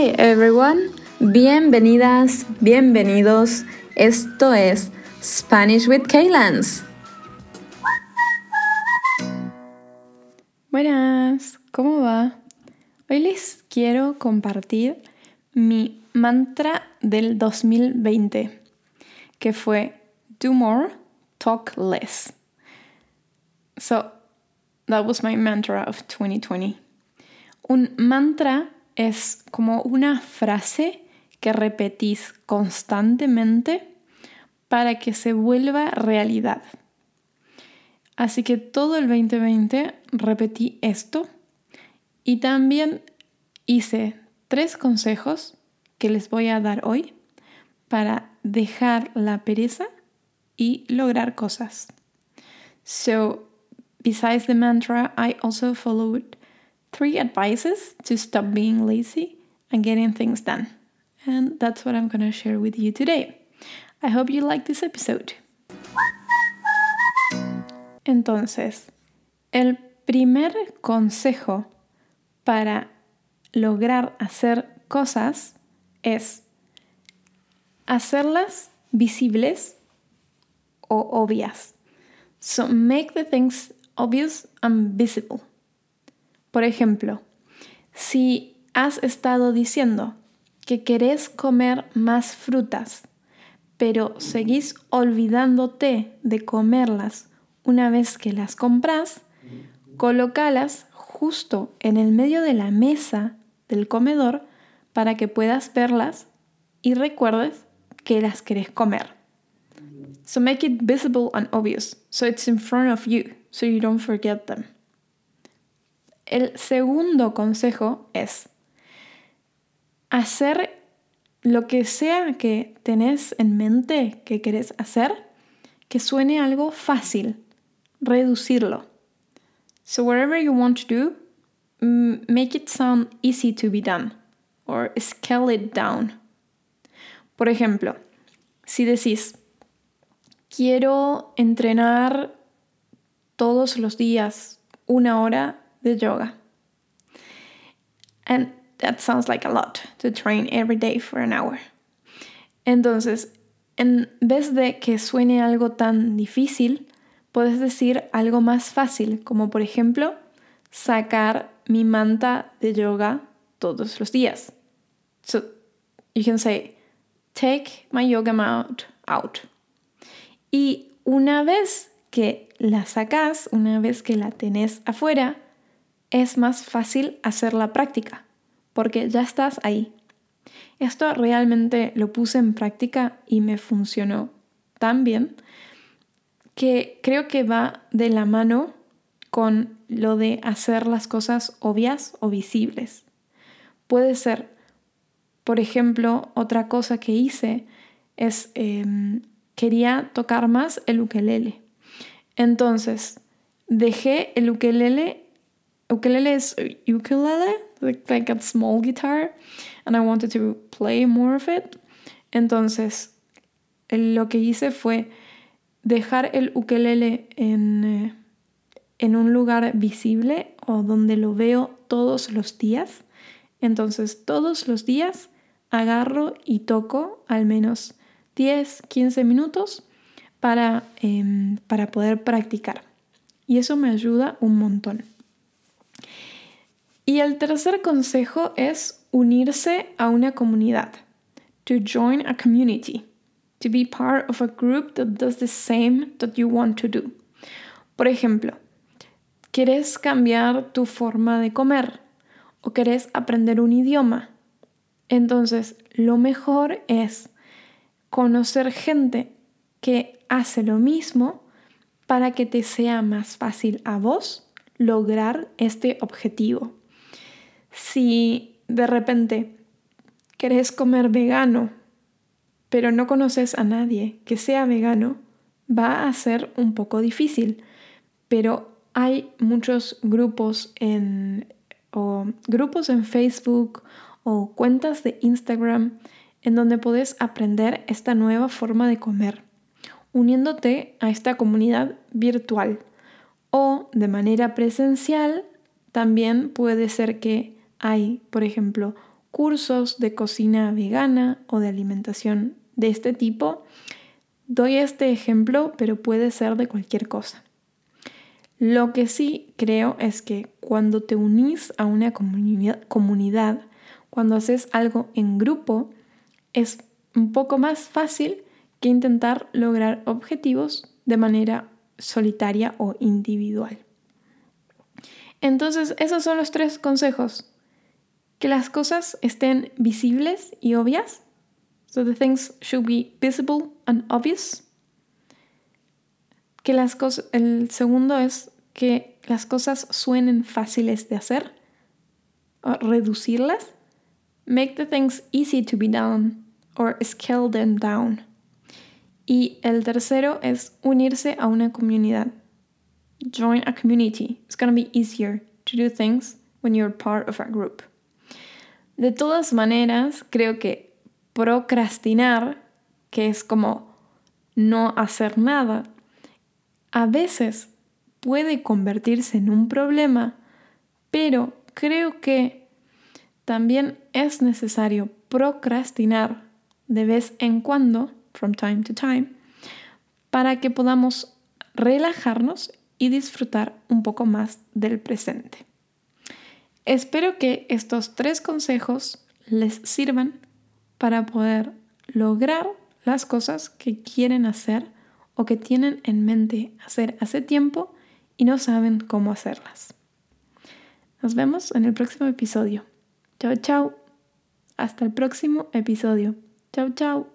Hi everyone, bienvenidas, bienvenidos. Esto es Spanish with Kaylans. Buenas, ¿cómo va? Hoy les quiero compartir mi mantra del 2020, que fue Do more, talk less. So, that was my mantra of 2020. Un mantra es como una frase que repetís constantemente para que se vuelva realidad. Así que todo el 2020 repetí esto y también hice tres consejos que les voy a dar hoy para dejar la pereza y lograr cosas. So, besides the mantra, I also followed three advices to stop being lazy and getting things done. And that's what I'm going to share with you today. I hope you like this episode. Entonces, el primer consejo para lograr hacer cosas es hacerlas visibles o obvias. So make the things obvious and visible. Por ejemplo, si has estado diciendo que querés comer más frutas, pero seguís olvidándote de comerlas una vez que las compras, colócalas justo en el medio de la mesa del comedor para que puedas verlas y recuerdes que las querés comer. So make it visible and obvious, so it's in front of you, so you don't forget them. El segundo consejo es hacer lo que sea que tenés en mente que querés hacer, que suene algo fácil, reducirlo. So whatever you want to do, make it sound easy to be done or scale it down. Por ejemplo, si decís, quiero entrenar todos los días una hora de yoga. And that sounds like a lot to train every day for an hour. Entonces, en vez de que suene algo tan difícil, puedes decir algo más fácil, como por ejemplo, sacar mi manta de yoga todos los días. So you can say, take my yoga mat out. Y una vez que la sacas, una vez que la tenés afuera, es más fácil hacer la práctica, porque ya estás ahí. Esto realmente lo puse en práctica y me funcionó tan bien que creo que va de la mano con lo de hacer las cosas obvias o visibles. Puede ser, por ejemplo, otra cosa que hice es em, quería tocar más el ukelele. Entonces, dejé el ukelele ukulele is ukulele, like, like a small guitar, and I wanted to play more of it. Entonces, lo que hice fue dejar el ukelele en, eh, en un lugar visible o donde lo veo todos los días. Entonces, todos los días agarro y toco al menos 10, 15 minutos para, em, para poder practicar. Y eso me ayuda un montón. Y el tercer consejo es unirse a una comunidad. To join a community. To be part of a group that does the same that you want to do. Por ejemplo, ¿quieres cambiar tu forma de comer? ¿O querés aprender un idioma? Entonces, lo mejor es conocer gente que hace lo mismo para que te sea más fácil a vos lograr este objetivo. Si de repente querés comer vegano, pero no conoces a nadie que sea vegano, va a ser un poco difícil. Pero hay muchos grupos en, o grupos en Facebook o cuentas de Instagram en donde puedes aprender esta nueva forma de comer, uniéndote a esta comunidad virtual o de manera presencial. También puede ser que hay, por ejemplo, cursos de cocina vegana o de alimentación de este tipo. Doy este ejemplo, pero puede ser de cualquier cosa. Lo que sí creo es que cuando te unís a una comunidad, cuando haces algo en grupo, es un poco más fácil que intentar lograr objetivos de manera solitaria o individual. Entonces, esos son los tres consejos. Que las cosas estén visibles y obvias. So the things should be visible and obvious. Que las cosas, el segundo es que las cosas suenen fáciles de hacer o reducirlas. Make the things easy to be done or scale them down. Y el tercero es unirse a una comunidad. Join a community. It's going to be easier to do things when you're part of a group. De todas maneras, creo que procrastinar, que es como no hacer nada, a veces puede convertirse en un problema, pero creo que también es necesario procrastinar de vez en cuando, from time to time, para que podamos relajarnos y disfrutar un poco más del presente. Espero que estos tres consejos les sirvan para poder lograr las cosas que quieren hacer o que tienen en mente hacer hace tiempo y no saben cómo hacerlas. Nos vemos en el próximo episodio. Chao, chao. Hasta el próximo episodio. Chao, chao.